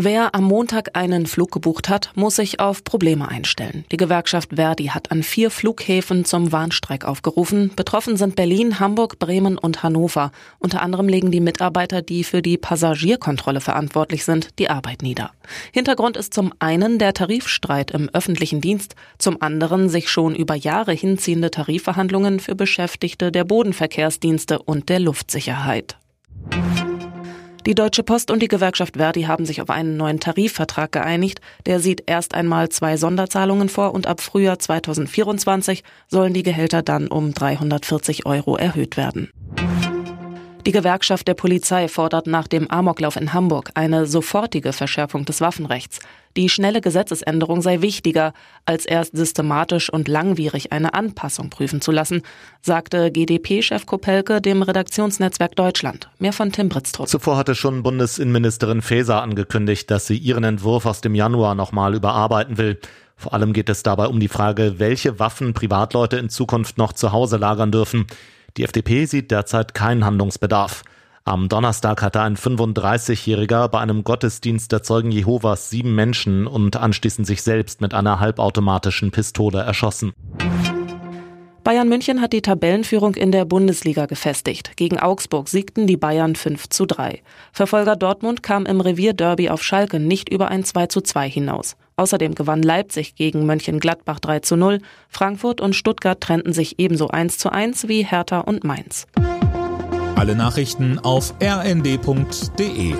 Wer am Montag einen Flug gebucht hat, muss sich auf Probleme einstellen. Die Gewerkschaft Verdi hat an vier Flughäfen zum Warnstreik aufgerufen. Betroffen sind Berlin, Hamburg, Bremen und Hannover. Unter anderem legen die Mitarbeiter, die für die Passagierkontrolle verantwortlich sind, die Arbeit nieder. Hintergrund ist zum einen der Tarifstreit im öffentlichen Dienst, zum anderen sich schon über Jahre hinziehende Tarifverhandlungen für Beschäftigte der Bodenverkehrsdienste und der Luftsicherheit. Die Deutsche Post und die Gewerkschaft Verdi haben sich auf einen neuen Tarifvertrag geeinigt. Der sieht erst einmal zwei Sonderzahlungen vor und ab Frühjahr 2024 sollen die Gehälter dann um 340 Euro erhöht werden. Die Gewerkschaft der Polizei fordert nach dem Amoklauf in Hamburg eine sofortige Verschärfung des Waffenrechts. Die schnelle Gesetzesänderung sei wichtiger, als erst systematisch und langwierig eine Anpassung prüfen zu lassen, sagte GdP-Chef Kopelke dem Redaktionsnetzwerk Deutschland. Mehr von Tim Britztrup. Zuvor hatte schon Bundesinnenministerin Faeser angekündigt, dass sie ihren Entwurf aus dem Januar nochmal überarbeiten will. Vor allem geht es dabei um die Frage, welche Waffen Privatleute in Zukunft noch zu Hause lagern dürfen. Die FDP sieht derzeit keinen Handlungsbedarf. Am Donnerstag hatte ein 35-Jähriger bei einem Gottesdienst der Zeugen Jehovas sieben Menschen und anschließend sich selbst mit einer halbautomatischen Pistole erschossen. Bayern München hat die Tabellenführung in der Bundesliga gefestigt. Gegen Augsburg siegten die Bayern 5 zu 3. Verfolger Dortmund kam im Revierderby auf Schalke nicht über ein 2 zu 2 hinaus. Außerdem gewann Leipzig gegen Mönchengladbach 3 zu 0. Frankfurt und Stuttgart trennten sich ebenso 1 zu 1 wie Hertha und Mainz. Alle Nachrichten auf rnd.de